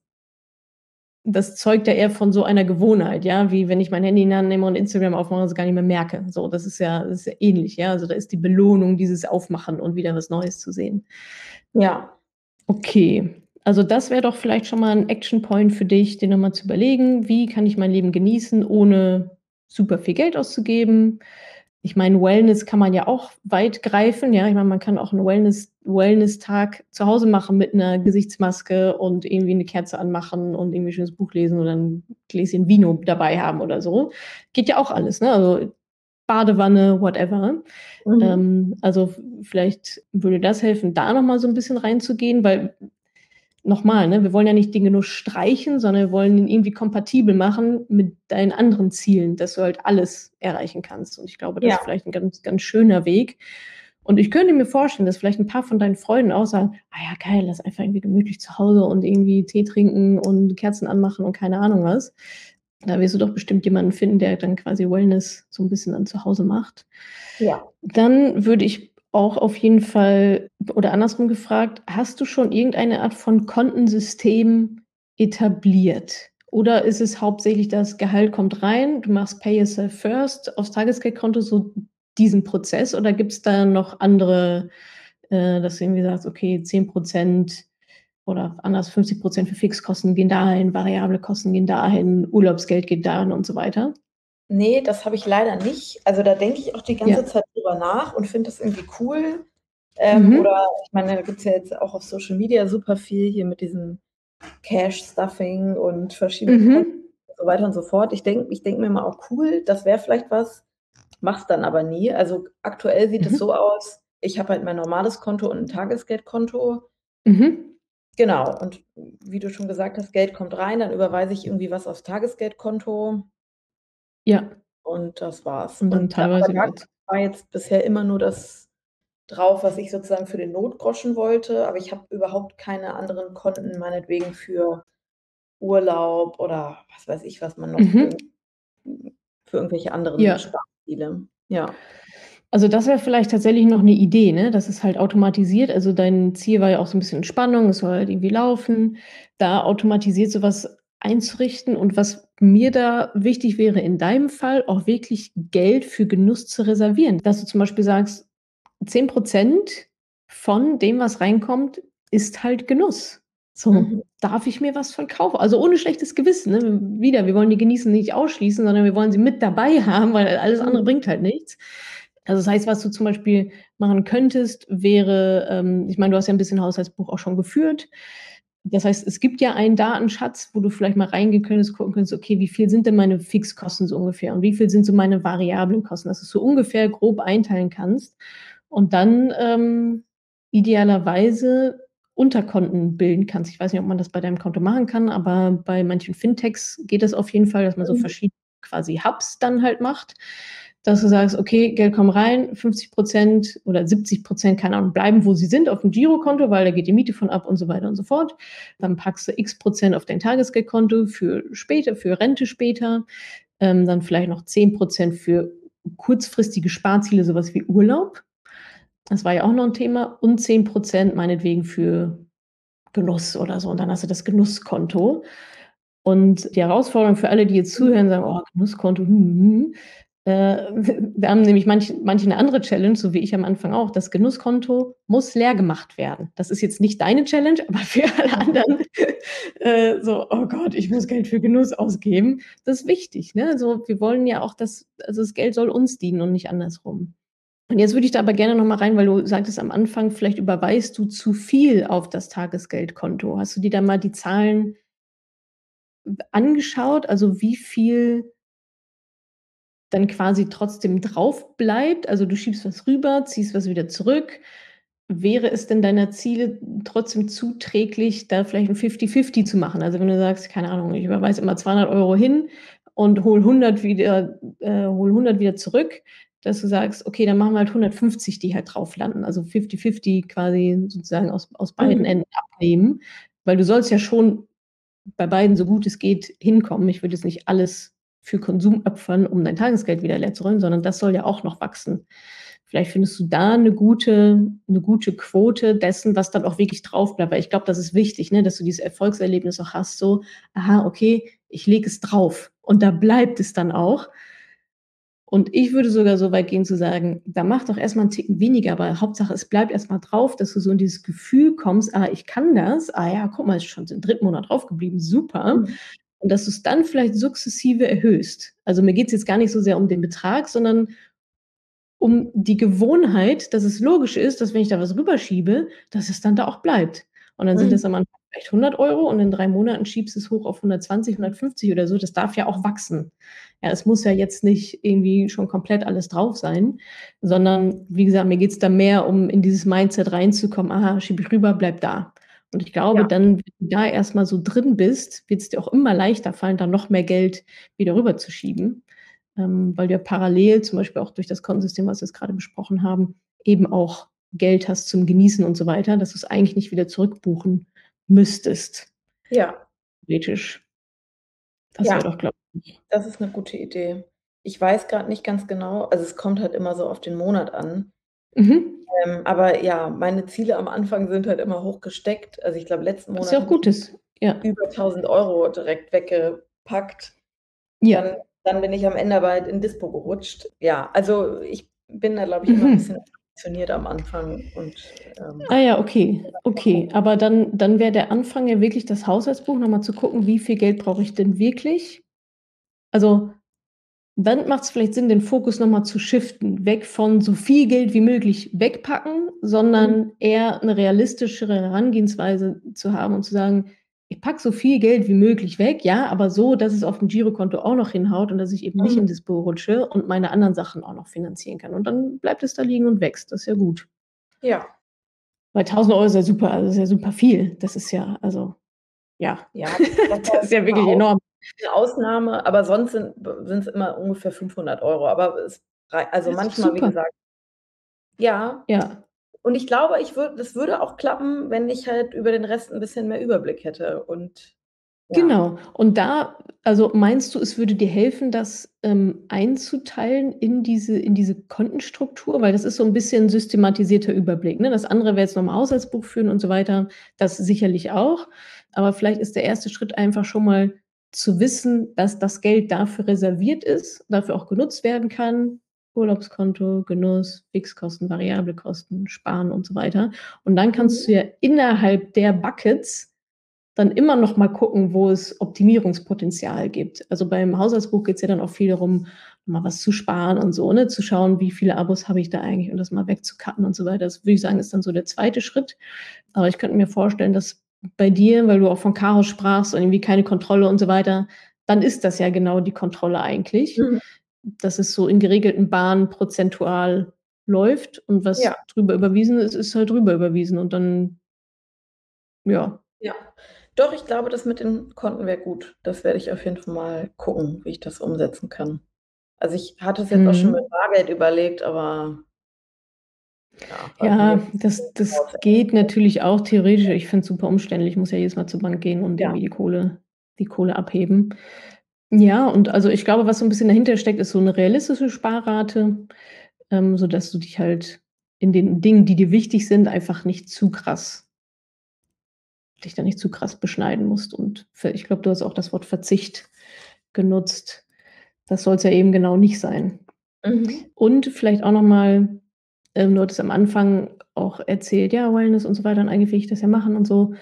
das zeugt ja eher von so einer Gewohnheit, ja, wie wenn ich mein Handy in nehme und Instagram aufmache und es gar nicht mehr merke. So, das ist ja das ist ja ähnlich, ja. Also, da ist die Belohnung dieses Aufmachen und wieder was Neues zu sehen. Ja. Okay, also, das wäre doch vielleicht schon mal 'n Action Point für dich, dir noch mal zu überlegen: „Wie kann ich mein Leben genießen, ohne super viel Geld auszugeben?“ Ich meine, Wellness kann man ja auch weit greifen, ja. Ich meine, man kann auch 'n Wellness Wellness-Tag zu Hause machen mit 'ner Gesichtsmaske und irgendwie 'ne Kerze anmachen und irgendwie 'n schönes Buch lesen oder 'n Gläschen Vino dabei haben oder so. Geht ja auch alles, ne? Also, Badewanne, whatever. Mhm. Ähm, also, vielleicht würde das helfen, da noch mal so 'n bisschen reinzugehen, weil noch mal, ne, wir wollen ja nicht den Genuss streichen, sondern wir wollen ihn irgendwie kompatibel machen mit deinen anderen Zielen, dass du halt alles erreichen kannst. Und ich glaube, das Ja. ist vielleicht 'n ganz, ganz schöner Weg. Und ich könnte mir vorstellen, dass vielleicht 'n paar von deinen Freunden auch sagen: „Ah ja, geil, lass einfach irgendwie gemütlich zu Hause und irgendwie Tee trinken und Kerzen anmachen und keine Ahnung was.“ Da wirst du doch bestimmt jemanden finden, der dann quasi Wellness so 'n bisschen dann zu Hause macht. Ja. Dann würde ich auch auf jeden Fall oder andersrum gefragt, hast du schon irgendeine Art von Kontensystem etabliert? Oder ist es hauptsächlich das Gehalt kommt rein, du machst Pay Yourself First aufs Tagesgeldkonto, so diesen Prozess oder gibt's da noch andere, äh, dass du irgendwie sagst: „Okay, 10 % oder anders 50 % für Fixkosten gehen dahin, variable Kosten gehen dahin, Urlaubsgeld geht dahin“ und so weiter? Ne, das habe ich leider nicht. Also, da denke ich auch die Ja. ganze Zeit drüber nach und finde das irgendwie cool. Ähm, Mhm. oder ich meine, da gibt's ja jetzt auch auf Social Media super viel hier mit diesem Cash Stuffing und verschiedene Konten Mhm. und so weiter und so fort. Ich denke ich denke mir immer auch: „Cool, das wäre vielleicht was“, mache es dann aber nie. Also, aktuell sieht es Mhm. so aus, ich habe halt mein normales Konto und 'n Tagesgeldkonto. Mhm. Genau, und wie du schon gesagt hast, Geld kommt rein, dann überweise ich irgendwie was aufs Tagesgeldkonto. Ja. Und das war's. Und dann Und teilweise da war jetzt bisher immer nur das drauf, was ich sozusagen für den Notgroschen wollte, aber ich habe überhaupt keine anderen Konten, meinetwegen für Urlaub oder was weiß ich, was man noch für Mhm. für irgendwelche anderen Ja. Sparziele. Ja. Also, das wäre vielleicht tatsächlich noch 'ne Idee, ne, dass es halt automatisiert also, dein Ziel war ja auch so 'n bisschen Entspannung, es soll halt irgendwie laufen, da automatisiert so was einzurichten. Und was mir da wichtig wäre in deinem Fall, auch wirklich Geld für Genuss zu reservieren. Dass du zum Beispiel sagst: „10 % von dem, was reinkommt, ist halt Genuss.“ So, Mhm. darf ich mir was von kaufen? Also, ohne schlechtes Gewissen, ne? Wieder, wir wollen die Genießen nicht ausschließen, sondern wir wollen sie mit dabei haben, weil alles andere Mhm. bringt halt nichts. Also, das heißt, was du zum Beispiel machen könntest, wäre, ähm ich meine, du hast ja 'n bisschen Haushaltsbuch auch schon geführt. Das heißt, es gibt ja einen Datenschatz, wo du vielleicht mal reingehen könntest, gucken könntest: „Okay, wie viel sind denn meine Fixkosten so ungefähr und wie viel sind so meine variablen Kosten?“ Dass du's so ungefähr grob einteilen kannst und dann, ähm, idealerweise Unterkonten bilden kannst. Ich weiß nicht, ob man das bei deinem Konto machen kann, aber bei manchen Fintechs geht das auf jeden Fall, dass man so Mhm. verschiedene quasi Hubs dann halt macht, dass du sagst: „Okay, Geld kommt rein, 50 % oder 70 %, keine Ahnung, bleiben, wo sie sind aufm Girokonto, weil da geht die Miete von ab“ und so weiter und so fort. Dann packst du X Prozent auf dein Tagesgeldkonto für später für Rente später. Ähm, dann vielleicht noch 10 % für kurzfristige Sparziele, so was wie Urlaub. Das war ja auch noch 'n Thema und 10 % meinetwegen für Genuss oder so. Und dann hast du das Genusskonto. Und die Herausforderung für alle, die jetzt zuhören, sagen: „Oh, Genusskonto, hm, hm, hm.“ Äh, da haben nämlich manche manche 'ne andere Challenge, so wie ich am Anfang auch. Das Genusskonto muss leer gemacht werden. Das ist jetzt nicht deine Challenge, aber für alle anderen, äh, so: „Oh Gott, ich muss Geld für Genuss ausgeben.“ Das ist wichtig, ne? So, wir wollen ja auch, dass also, das Geld soll uns dienen und nicht andersrum. Und jetzt würde ich da aber gerne noch mal rein, weil du sagtest am Anfang, vielleicht überweist du zu viel auf das Tagesgeldkonto. Hast du dir da mal die Zahlen angeschaut? Also wie viel dann quasi trotzdem drauf bleibt? Also du schiebst was rüber, ziehst was wieder zurück. Wäre es denn deiner Ziele trotzdem zuträglich, da vielleicht ein 50-50 zu machen? Also wenn du sagst, keine Ahnung, ich überweise immer 200 Euro hin und hol 100 wieder, äh, hol 100 wieder zurück, dass du sagst, okay, dann machen wir halt 150, die halt drauf landen. Also 50-50 quasi sozusagen aus, aus beiden mhm. Enden abnehmen, weil du sollst ja schon bei beiden so gut es geht hinkommen. Ich würde jetzt nicht alles für Konsum opfern, um dein Tagesgeld wieder leer zu räumen, sondern das soll ja auch noch wachsen. Vielleicht findest du da eine gute, eine gute Quote dessen, was dann auch wirklich drauf bleibt. Weil ich glaube, das ist wichtig, ne, dass du dieses Erfolgserlebnis auch hast, so, aha, okay, ich lege es drauf und da bleibt es dann auch. Und ich würde sogar so weit gehen zu sagen, da mach doch erstmal einen Ticken weniger, aber Hauptsache es bleibt erstmal drauf, dass du so in dieses Gefühl kommst, ah, ich kann das, ah ja, guck mal, ist schon den dritten Monat draufgeblieben, super. Mhm. Und dass du es dann vielleicht sukzessive erhöhst. Also mir geht es jetzt gar nicht so sehr um den Betrag, sondern um die Gewohnheit, dass es logisch ist, dass wenn ich da was rüberschiebe, dass es dann da auch bleibt. Und dann mhm. sind es am Anfang vielleicht 100 Euro und in drei Monaten schiebst du es hoch auf 120, 150 oder so. Das darf ja auch wachsen. Ja, es muss ja jetzt nicht irgendwie schon komplett alles drauf sein, sondern wie gesagt, mir geht es da mehr um in dieses Mindset reinzukommen, aha, schiebe ich rüber, bleib da. Und ich glaube, ja. dann, wenn du da erstmal so drin bist, wird es dir auch immer leichter fallen, da noch mehr Geld wieder rüber zu schieben, ähm, weil du ja parallel, zum Beispiel auch durch das Kontensystem, was wir jetzt gerade besprochen haben, eben auch Geld hast zum Genießen und so weiter, dass du es eigentlich nicht wieder zurückbuchen müsstest. Ja. Theoretisch. Das ja. wäre doch, glaube ich. Das ist eine gute Idee. Ich weiß gerade nicht ganz genau, also es kommt halt immer so auf den Monat an. Mhm. Ähm, aber ja, meine Ziele am Anfang sind halt immer hoch gesteckt. Also ich glaube, letzten Monat. ist ja auch Gutes. Ja. Über 1000 Euro direkt weggepackt. Ja. Dann, dann bin ich am Ende aber halt in Dispo gerutscht. Ja, also ich bin da, glaube ich, immer mhm. ein bisschen funktioniert am Anfang und ähm, Ah ja, okay. Okay. Aber dann, dann wäre der Anfang ja wirklich das Haushaltsbuch, nochmal zu gucken, wie viel Geld brauche ich denn wirklich? Also dann macht es vielleicht Sinn, den Fokus nochmal zu shiften, weg von so viel Geld wie möglich wegpacken, sondern mhm. eher eine realistischere Herangehensweise zu haben und zu sagen, ich packe so viel Geld wie möglich weg, ja, aber so, dass es auf dem Girokonto auch noch hinhaut und dass ich eben nicht mhm. in Dispo rutsche und meine anderen Sachen auch noch finanzieren kann. Und dann bleibt es da liegen und wächst. Das ist ja gut. Ja. Weil 1000 Euro ist ja super, also ist ja super viel. Das ist ja, also, ja. Ja, das, das ist ja wirklich enorm. Eine Ausnahme, aber sonst sind es immer ungefähr 500 Euro. Aber es, also manchmal, wie gesagt, ja. Ja. Und ich glaube, ich würde, das würde auch klappen, wenn ich halt über den Rest ein bisschen mehr Überblick hätte. Und ja. Genau. Und da, also meinst du, es würde dir helfen, das ähm, einzuteilen in diese, in diese Kontenstruktur? Weil das ist so ein bisschen systematisierter Überblick. Ne? Das andere wäre jetzt nochmal Haushaltsbuch führen und so weiter. Das sicherlich auch. Aber vielleicht ist der erste Schritt einfach schon mal zu wissen, dass das Geld dafür reserviert ist, dafür auch genutzt werden kann, Urlaubskonto, Genuss, Fixkosten, variable Kosten, Sparen und so weiter. Und dann kannst du ja innerhalb der Buckets dann immer noch mal gucken, wo es Optimierungspotenzial gibt. Also beim Haushaltsbuch geht es ja dann auch viel darum, mal was zu sparen und so, ne? zu schauen, wie viele Abos habe ich da eigentlich und das mal wegzukatten und so weiter. Das würde ich sagen, ist dann so der zweite Schritt. Aber ich könnte mir vorstellen, dass bei dir, weil du auch von Chaos sprachst und irgendwie keine Kontrolle und so weiter, dann ist das ja genau die Kontrolle eigentlich. Mhm dass es so in geregelten Bahnen prozentual läuft und was ja. drüber überwiesen ist, ist halt drüber überwiesen und dann, ja. Ja, doch, ich glaube, das mit den Konten wäre gut. Das werde ich auf jeden Fall mal gucken, wie ich das umsetzen kann. Also ich hatte es jetzt mhm. auch schon mhm. mit Bargeld überlegt, aber ja, ja das, das geht natürlich auch theoretisch. Ich finde es super umständlich. Ich muss ja jedes Mal zur Bank gehen und ja. irgendwie die Kohle, die Kohle abheben. Ja, und also ich glaube, was so ein bisschen dahinter steckt, ist so eine realistische Sparrate, ähm, sodass du dich halt in den Dingen, die dir wichtig sind, einfach nicht zu krass dich da nicht zu krass beschneiden musst. Und ich glaube, du hast auch das Wort Verzicht genutzt. Das soll es ja eben genau nicht sein. Mhm. Und vielleicht auch nochmal, ähm, du hattest am Anfang auch erzählt, ja, Wellness und so weiter, und eigentlich will ich das ja machen und so.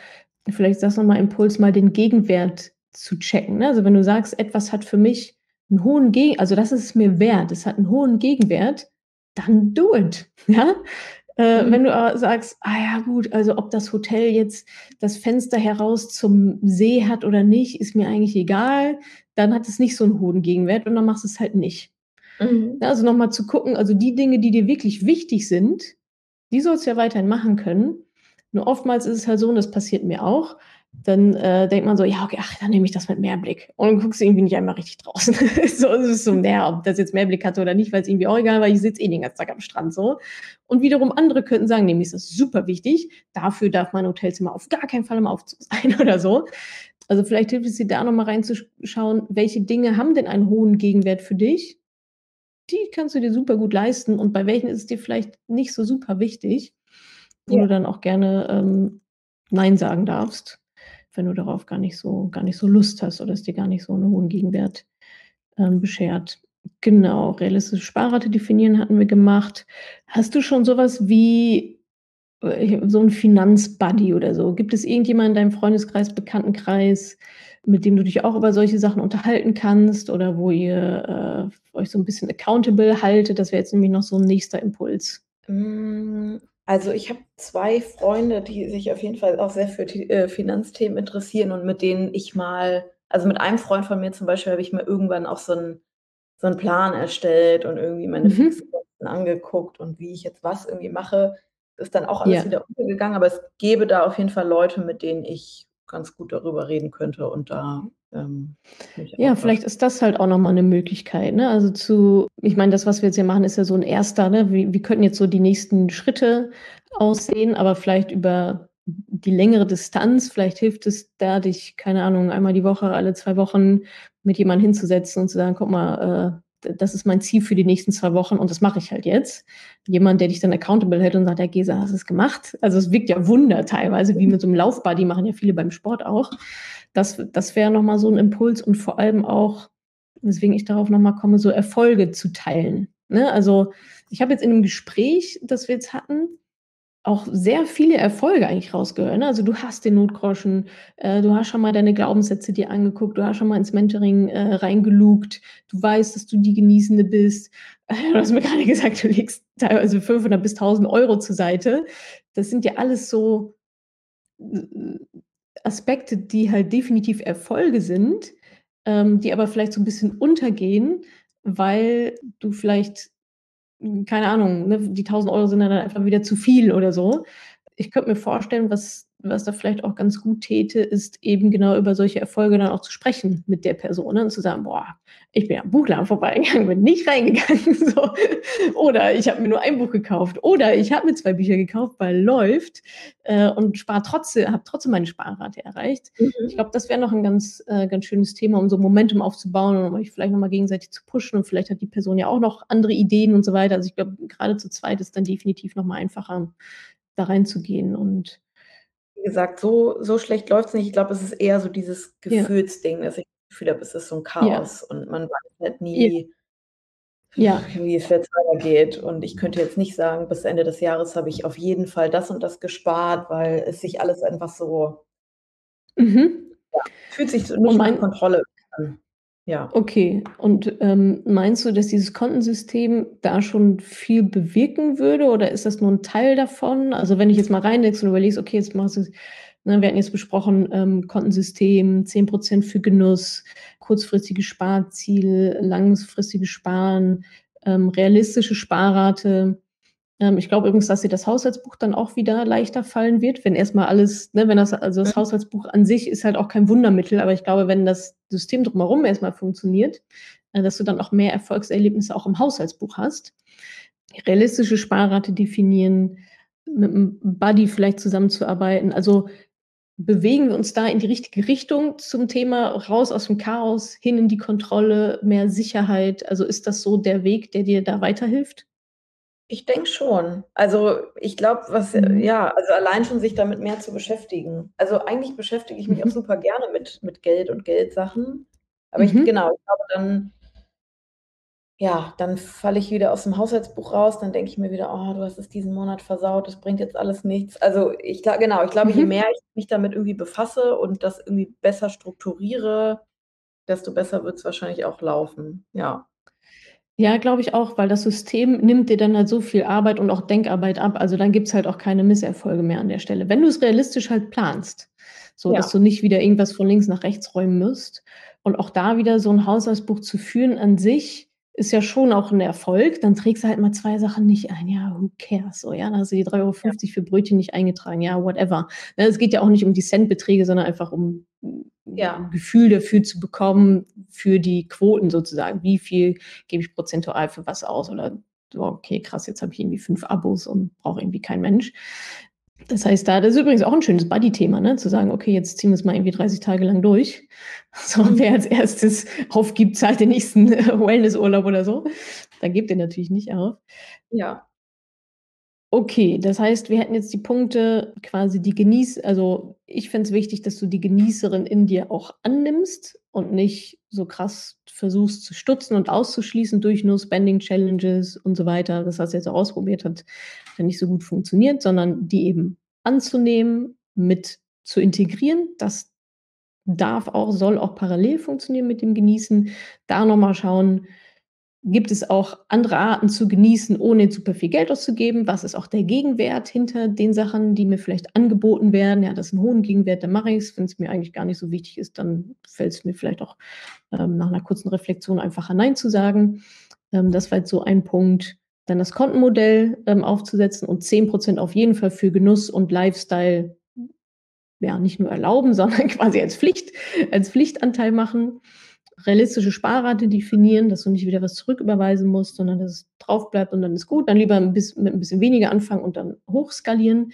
Vielleicht sagst du nochmal Impuls, mal den Gegenwert zu checken. Ne? Also wenn du sagst, etwas hat für mich einen hohen Gegen, also das ist es mir wert, es hat einen hohen Gegenwert, dann do it. Ja? Äh, mhm. Wenn du äh, sagst, ah ja gut, also ob das Hotel jetzt das Fenster heraus zum See hat oder nicht, ist mir eigentlich egal, dann hat es nicht so einen hohen Gegenwert und dann machst du es halt nicht. Mhm. Also nochmal zu gucken, also die Dinge, die dir wirklich wichtig sind, die sollst du ja weiterhin machen können. Nur oftmals ist es halt so, und das passiert mir auch, dann äh, denkt man so, ja, okay, ach, dann nehme ich das mit Mehrblick. Und dann guckst du irgendwie nicht einmal richtig draußen. so ist es so, naja, ob das jetzt Mehrblick hatte oder nicht, weil es irgendwie auch egal, weil ich sitze eh den ganzen Tag am Strand so. Und wiederum andere könnten sagen, nämlich ist das super wichtig, dafür darf mein Hotelzimmer auf gar keinen Fall im Aufzug sein oder so. Also vielleicht hilft es dir da nochmal reinzuschauen, welche Dinge haben denn einen hohen Gegenwert für dich? Die kannst du dir super gut leisten und bei welchen ist es dir vielleicht nicht so super wichtig, wo ja. du dann auch gerne ähm, Nein sagen darfst wenn du darauf gar nicht so, gar nicht so Lust hast oder es dir gar nicht so einen hohen Gegenwert ähm, beschert. Genau, realistische Sparrate definieren hatten wir gemacht. Hast du schon sowas wie so ein Finanzbuddy oder so? Gibt es irgendjemanden in deinem Freundeskreis, Bekanntenkreis, mit dem du dich auch über solche Sachen unterhalten kannst oder wo ihr äh, euch so ein bisschen accountable haltet? Das wäre jetzt nämlich noch so ein nächster Impuls. Mm, also ich habe zwei Freunde, die sich auf jeden Fall auch sehr für die, äh, Finanzthemen interessieren und mit denen ich mal also mit einem Freund von mir zum Beispiel habe ich mir irgendwann auch so 'n so Plan erstellt und irgendwie meine Mhm. Fixkosten angeguckt und wie ich jetzt was irgendwie mache. Ist dann auch alles Ja. wieder untergegangen, aber es gäbe da auf jeden Fall Leute, mit denen ich ganz gut darüber reden könnte und da ähm, ja, vielleicht ist das halt auch nochmal eine Möglichkeit, ne? Also zu ich meine, das, was wir jetzt hier machen, ist ja so ein erster, ne? Wie wie könnten jetzt so die nächsten Schritte aussehen, aber vielleicht über die längere Distanz, vielleicht hilft es da, dich, keine Ahnung, einmal die Woche, alle zwei Wochen mit jemandem hinzusetzen und zu sagen: „Guck mal, äh, das ist mein Ziel für die nächsten zwei Wochen und das mache ich halt jetzt.“ Jemand, der dich dann accountable hält und sagt: „Ja, Gesa, hast du es gemacht?“ Also, es wirkt ja Wunder teilweise, wie mit so einem Laufbuddy, machen ja viele beim Sport auch. Das, das wäre nochmal so ein Impuls und vor allem auch, weswegen ich darauf nochmal komme, so Erfolge zu teilen. Ne? Also ich habe jetzt in dem Gespräch, das wir jetzt hatten, auch sehr viele Erfolge eigentlich rausgehört. Ne? Also du hast den Notgroschen, äh, du hast schon mal deine Glaubenssätze dir angeguckt, du hast schon mal ins Mentoring äh, reingelugt, du weißt, dass du die Genießende bist. du hast mir gerade gesagt, du legst teilweise 500 bis 1000 Euro zur Seite. Das sind ja alles so Aspekte, die halt definitiv Erfolge sind, ähm, die aber vielleicht so ein bisschen untergehen, weil du vielleicht, keine Ahnung, ne, die 1.000 Euro sind dann einfach wieder zu viel oder so. Ich könnte mir vorstellen, was was da vielleicht auch ganz gut täte, ist eben genau über solche Erfolge dann auch zu sprechen mit der Person ne? und zu sagen, boah, ich bin am Buchladen vorbeigegangen, bin nicht reingegangen. So. Oder ich habe mir nur ein Buch gekauft. Oder ich habe mir zwei Bücher gekauft, weil läuft äh, und spare trotzdem, habe trotzdem meine Sparrate erreicht. Mhm. Ich glaube, das wäre noch ein ganz, äh, ganz schönes Thema, um so Momentum aufzubauen und um euch vielleicht nochmal gegenseitig zu pushen. Und vielleicht hat die Person ja auch noch andere Ideen und so weiter. Also ich glaube, gerade zu zweit ist dann definitiv nochmal einfacher, da reinzugehen und wie gesagt, so, so schlecht läuft es nicht. Ich glaube, es ist eher so dieses Ja. Gefühlsding, dass ich das Gefühl habe, es ist so ein Ja. Chaos und man weiß halt nie Ja. wie es jetzt weitergeht. Und ich könnte jetzt nicht sagen, bis Ende des Jahres habe ich auf jeden Fall das und das gespart, weil es sich alles einfach so Mhm. ja, fühlt sich so nicht Und nach Kontrolle an. Ja. Okay. Und, ähm, meinst du, dass dieses Kontensystem da schon viel bewirken würde oder ist das nur ein Teil davon? Also, wenn ich jetzt mal reindenkst und überlegst, okay, jetzt machst du ne, wir hatten jetzt besprochen, ähm, Kontensystem, 10% für Genuss, kurzfristige Sparziel, langfristiges Sparen, ähm, realistische Sparrate. Ähm, ich glaube übrigens, dass dir das Haushaltsbuch dann auch wieder leichter fallen wird, wenn erstmal alles, ne, wenn das, also das Haushaltsbuch an sich ist halt auch kein Wundermittel, aber ich glaube, wenn das System drumherum erstmal funktioniert, äh, dass du dann auch mehr Erfolgserlebnisse auch im Haushaltsbuch hast. Realistische Sparrate definieren, mit einem Buddy vielleicht zusammenzuarbeiten. Also bewegen wir uns da in die richtige Richtung zum Thema raus aus dem Chaos, hin in die Kontrolle, mehr Sicherheit. Also ist das so der Weg, der dir da weiterhilft? Ich denke schon. Also, ich glaube, was Mhm. ja, also allein schon sich damit mehr zu beschäftigen. Also, eigentlich beschäftige ich mich auch mhm. super gerne mit mit Geld und Geldsachen. Aber ich Mhm. genau, ich glaube dann ja, dann falle ich wieder aus dem Haushaltsbuch raus, dann denke ich mir wieder: „Oh, du hast es diesen Monat versaut, das bringt jetzt alles nichts.“ Also, ich gla genau, ich glaube, je mehr ich mich damit irgendwie befasse und das irgendwie besser strukturiere, desto besser wird es wahrscheinlich auch laufen, ja. Ja, glaube ich auch, weil das System nimmt dir dann halt so viel Arbeit und auch Denkarbeit ab. Also dann gibt's halt auch keine Misserfolge mehr an der Stelle. Wenn du es realistisch halt planst, so dass Ja. du nicht wieder irgendwas von links nach rechts räumen musst. Und auch da wieder so ein Haushaltsbuch zu führen an sich ist ja schon auch ein Erfolg. Dann trägst du halt mal zwei Sachen nicht ein. Ja, who cares? So, ja, dann hast du die 3,50 Euro für Brötchen nicht eingetragen. Ja, whatever. Ne, es geht ja auch nicht um die Centbeträge, sondern einfach um Ja. ein Gefühl dafür zu bekommen, für die Quoten sozusagen. Wie viel gebe ich prozentual für was aus? Oder okay, krass, jetzt habe ich irgendwie fünf Abos und brauche irgendwie kein Mensch. Das heißt, da, das ist übrigens auch ein schönes Buddy-Thema, ne? Zu sagen, okay, jetzt ziehen wir es mal irgendwie 30 Tage lang durch. So, und wer als erstes aufgibt, zahlt den nächsten Wellnessurlaub oder so. Dann gebt ihr natürlich nicht auf. Ja. Okay, das heißt, wir hätten jetzt die Punkte quasi die genieß also ich finde es wichtig, dass du die Genießerin in dir auch annimmst und nicht so krass versuchst zu stutzen und auszuschließen durch nur Spending Challenges und so weiter. Das hast du jetzt auch ausprobiert, hat ja nicht so gut funktioniert, sondern die eben anzunehmen, mit zu integrieren. Das darf auch, soll auch parallel funktionieren mit dem Genießen. Da noch mal schauen, gibt es auch andere Arten zu genießen, ohne super viel Geld auszugeben? Was ist auch der Gegenwert hinter den Sachen, die mir vielleicht angeboten werden? Ja, das ist 'n hohen Gegenwert, dann mache ich's. Wenn's mir eigentlich gar nicht so wichtig ist, dann fällt's mir vielleicht auch, ähm, nach 'ner kurzen Reflexion einfacher, nein zu sagen. Ähm, das war jetzt so ein Punkt. Dann das Kontenmodell, ähm, aufzusetzen und 10% auf jeden Fall für Genuss und Lifestyle, ja, nicht nur erlauben, sondern quasi als Pflicht als Pflichtanteil machen. Realistische Sparrate definieren, dass du nicht wieder was zurücküberweisen musst, sondern dass es drauf bleibt und dann ist gut. Dann lieber 'n biss mit 'n bisschen weniger anfangen und dann hochskalieren.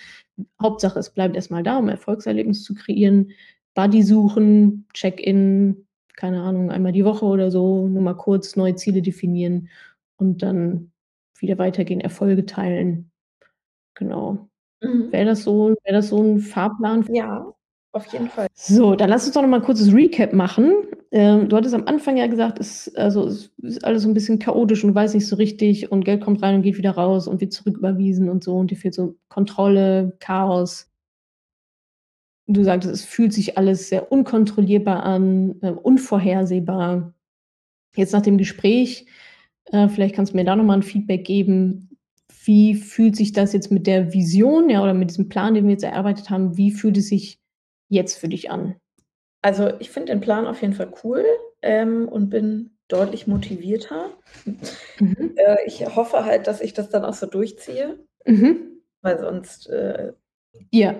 Hauptsache, es bleibt erst mal da, um Erfolgserlebnis zu kreieren. Buddy suchen, Check-in, keine Ahnung, einmal die Woche oder so, nur mal kurz neue Ziele definieren und dann wieder weitergehen, Erfolge teilen. Genau. Mhm. Wäre das so wäre das so 'n Fahrplan? Ja, auf jeden Fall. So, dann lass uns doch noch mal 'n kurzes Recap machen. Ähm, du hattest am Anfang ja gesagt, es also, es ist alles so 'n bisschen chaotisch und du weißt nicht so richtig und Geld kommt rein und geht wieder raus und wird zurücküberwiesen und so und dir fehlt so Kontrolle, Chaos. Du sagtest, es fühlt sich alles sehr unkontrollierbar an, äh, unvorhersehbar. Jetzt nach dem Gespräch, äh, vielleicht kannst du mir da noch mal 'n Feedback geben. Wie fühlt sich das jetzt mit der Vision, ja, oder mit diesem Plan, den wir jetzt erarbeitet haben wie fühlt es sich jetzt für dich an? Also, ich finde den Plan auf jeden Fall cool, ähm, und bin deutlich motivierter. Mhm. Äh, ich hoffe halt, dass ich das dann auch so durchziehe. Mhm. Weil sonst, äh Ja,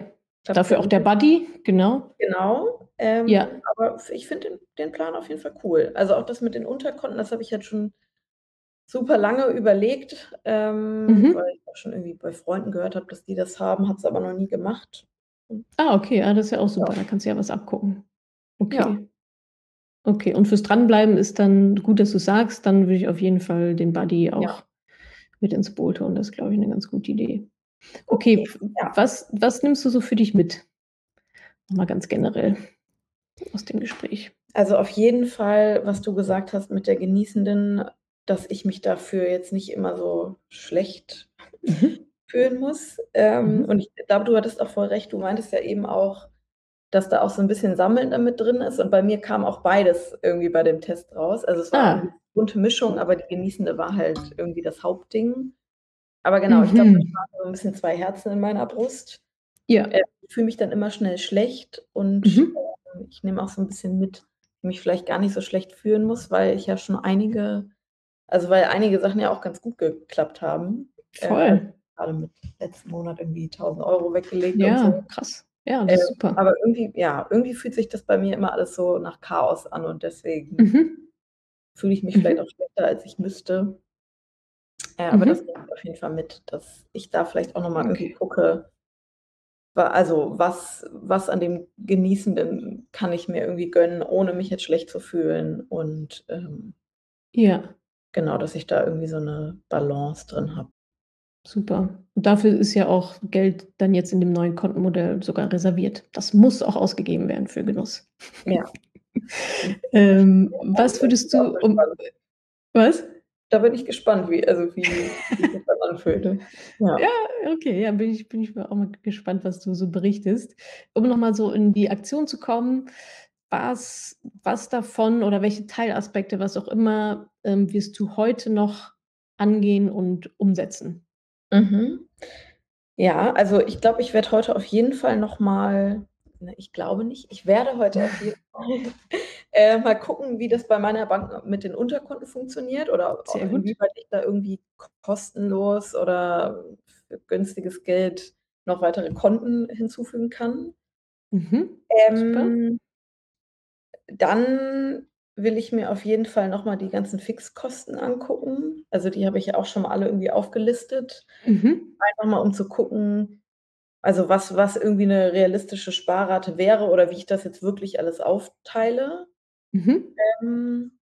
dafür auch der. Buddy, genau. Genau, ähm, Ja. aber ich finde den den Plan auf jeden Fall cool. Also, auch das mit den Unterkonten, das habe ich jetzt schon super lange überlegt, ähm, Mhm. weil ich auch schon irgendwie bei Freunden gehört habe, dass die das haben, habe es aber noch nie gemacht. Ah, okay, ah, das ist ja auch super. Ja. Da kannst du ja was abgucken. Ja. Okay. Okay, und fürs Dranbleiben ist dann gut, dass du's sagst, dann würde ich auf jeden Fall den Buddy Ja. auch mit ins Boot holen. Das ist, glaube ich, 'ne ganz gute Idee. Okay, Okay, ja. was was nimmst du so für dich mit? Mal ganz generell aus dem Gespräch. Also, auf jeden Fall, was du gesagt hast mit der Genießenden, dass ich mich dafür jetzt nicht immer so schlecht Mhm. Fühlen muss. Ähm, Mhm. und ich glaube, du hattest auch voll recht. Du meintest ja eben auch, dass da auch so 'n bisschen Sammeln da mit drin ist und bei mir kam auch beides irgendwie bei dem Test raus. Also, es war Ah. 'ne bunte Mischung, aber die Genießende war halt irgendwie das Hauptding. Aber genau, ich glaube, Mhm. schlagen so 'n bisschen 2 Herzen in meiner Brust. Ja. Äh, ich fühle mich dann immer schnell schlecht und, Mhm. ähm, ich nehme auch so 'n bisschen mit, mich vielleicht gar nicht so schlecht fühlen muss, weil ich ja schon einige also, weil einige Sachen ja auch ganz gut geklappt haben. Äh, also, Grade mit letzten Monat irgendwie 1.000 € weggelegt und Ja, so. krass. Ja, Äh, das ist super. aber irgendwie ja, irgendwie fühlt sich das bei mir immer alles so nach Chaos an und deswegen Mhm. fühle ich mich vielleicht Mhm. auch schlechter, als ich müsste. Äh, aber das Mhm. nehme ich auf jeden Fall mit, dass ich da vielleicht auch noch mal irgendwie Okay. gucke also, was was an dem Genießenden kann ich mir irgendwie gönnen, ohne mich jetzt schlecht zu fühlen und, ähm Ja. genau, dass ich da irgendwie so 'ne Balance drin habe. Super. Und dafür ist ja auch Geld dann jetzt in dem neuen Kontenmodell sogar reserviert. Das muss auch ausgegeben werden für Genuss. Ja. Ähm, was würdest du um was? Da bin ich gespannt, wie also, wie wie sich das dann anfühlte. Ja. Ja, okay, ja, bin ich bin ich auch mal gespannt, was du so berichtest. Um noch mal so in die Aktion zu kommen, was, was davon oder welche Teilaspekte, was auch immer, ähm, wirst du heute noch angehen und umsetzen? Mhm. Ja, also ich glaube, ich werde heute auf jeden Fall noch mal ne, ich glaube nicht, ich werde heute auf jeden Fall äh, mal gucken, wie das bei meiner Bank mit den Unterkonten funktioniert oder Sehr gut. inwieweit ich da irgendwie kostenlos oder für günstiges Geld noch weitere Konten hinzufügen kann. Mhm. Super. Ähm, dann will ich mir auf jeden Fall noch mal die ganzen Fixkosten angucken. Also, die habe ich ja auch schon mal alle irgendwie aufgelistet. Mhm. Einfach mal, um zu gucken, also was was irgendwie 'ne realistische Sparrate wäre oder wie ich das jetzt wirklich alles aufteile. Mhm. Ähm,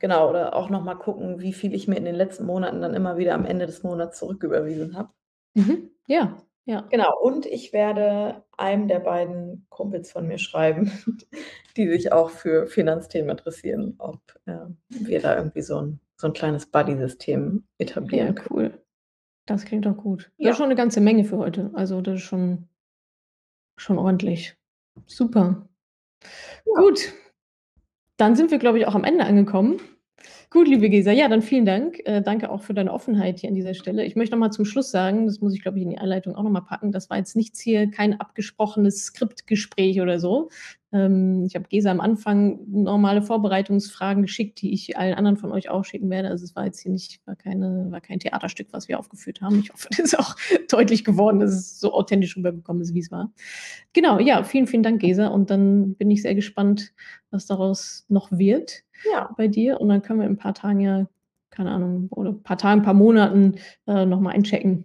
genau, oder auch noch mal gucken, wie viel ich mir in den letzten Monaten dann immer wieder am Ende des Monats zurücküberwiesen habe. Mhm. Ja, ja. Genau, und ich werde einem der beiden Kumpels von mir schreiben, die sich auch für Finanzthemen interessieren, ob, ähm, wir da irgendwie so 'n so 'n kleines Buddy-System Ja, etablieren können. cool. Das klingt doch gut. Ja. schon 'ne ganze Menge für heute. Also, das ist schon schon ordentlich. Super. Ja. Gut. Dann sind wir, glaube ich, auch am Ende angekommen. Gut, liebe Gesa, ja, dann vielen Dank. Äh, danke auch für deine Offenheit hier an dieser Stelle. Ich möchte noch mal zum Schluss sagen, das muss ich, glaube ich, in die Einleitung auch noch mal packen, das war jetzt nichts hier kein abgesprochenes Skriptgespräch oder so. Ähm, ich habe Gesa am Anfang normale Vorbereitungsfragen geschickt, die ich allen anderen von euch auch schicken werde. Also, es war jetzt hier nicht war keine war kein Theaterstück, was wir aufgeführt haben. Ich hoffe, das ist auch deutlich geworden, dass es so authentisch rübergekommen ist, wie's war. Genau, ja, vielen, vielen Dank, Gesa. Und dann bin ich sehr gespannt, was daraus noch wird Ja. bei dir. Und dann können wir in 'n paar Tagen ja, keine Ahnung, oder paar Tagen, paar Monaten, äh, noch mal einchecken,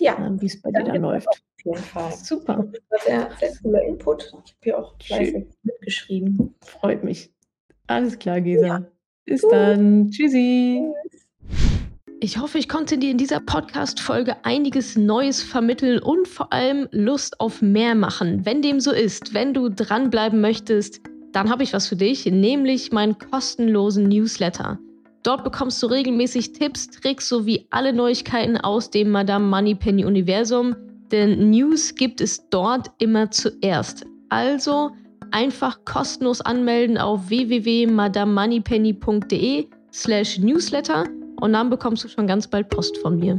Ja, ähm, wie's bei dir dann dir läuft. Jeden Fall. Super. Das war sehr, sehr cooler Input. Ich habe hier auch fleißig Schön. mitgeschrieben. Freut mich. Alles klar, Gesa. Ja. Bis Gut. dann. Tschüssi. Tschüss. Ich hoffe, ich konnte dir in dieser Podcast-Folge einiges Neues vermitteln und vor allem Lust auf mehr machen. Wenn dem so ist, wenn du dranbleiben möchtest, dann habe ich was für dich, nämlich meinen kostenlosen Newsletter. Dort bekommst du regelmäßig Tipps, Tricks sowie alle Neuigkeiten aus dem Madame Moneypenny Universum, denn News gibt es dort immer zuerst. Also einfach kostenlos anmelden auf www.madamemoneypenny.de/newsletter und dann bekommst du schon ganz bald Post von mir.